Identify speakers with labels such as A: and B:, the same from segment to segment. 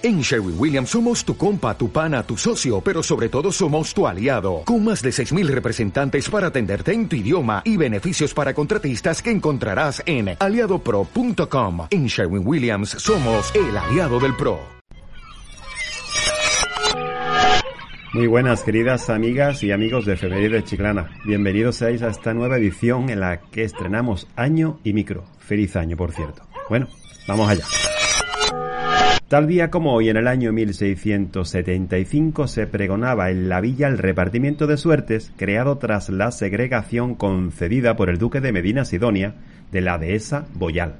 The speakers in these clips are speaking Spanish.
A: En Sherwin Williams somos tu compa, tu pana, tu socio, pero sobre todo somos tu aliado, con más de 6.000 representantes para atenderte en tu idioma y beneficios para contratistas que encontrarás en aliadopro.com. En Sherwin Williams somos el aliado del PRO.
B: Muy buenas queridas amigas y amigos de Febrero de Chiclana. Bienvenidos seáis a esta nueva edición en la que estrenamos año y micro. Feliz año, por cierto. Bueno, vamos allá. Tal día como hoy, en el año 1675, se pregonaba en la villa el repartimiento de suertes creado tras la segregación concedida por el duque de Medina Sidonia de la dehesa Boyal.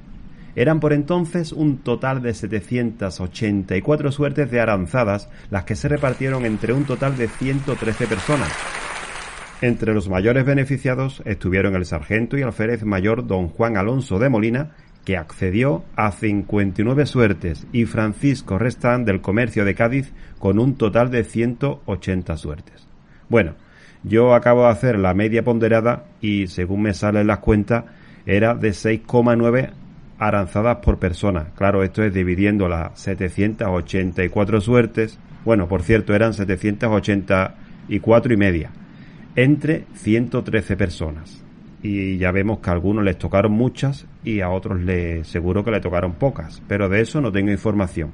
B: Eran por entonces un total de 784 suertes de aranzadas las que se repartieron entre un total de 113 personas. Entre los mayores beneficiados estuvieron el sargento y alférez mayor don Juan Alonso de Molina que accedió a 59 suertes, y Francisco Restán del Comercio de Cádiz con un total de 180 suertes. Bueno, yo acabo de hacer la media ponderada y según me salen las cuentas era de 6,9 aranzadas por persona. Claro, esto es dividiendo las 784 suertes. Bueno, por cierto, eran 784 y media entre 113 personas y ya vemos que a algunos les tocaron muchas y a otros les seguro que le tocaron pocas, pero de eso no tengo información.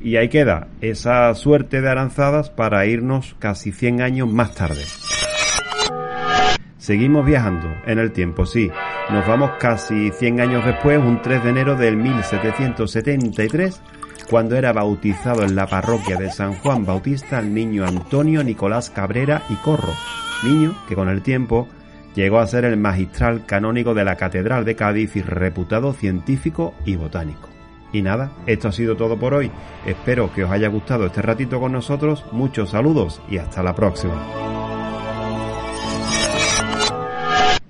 B: Y ahí queda esa suerte de aranzadas para irnos casi 100 años más tarde. Seguimos viajando en el tiempo, sí. Nos vamos casi 100 años después, un 3 de enero del 1773, cuando era bautizado en la parroquia de San Juan Bautista el niño Antonio Nicolás Cabrera y Corro, niño que con el tiempo Llegó a ser el magistral canónigo de la Catedral de Cádiz y reputado científico y botánico. Y nada, esto ha sido todo por hoy. Espero que os haya gustado este ratito con nosotros. Muchos saludos y hasta la próxima.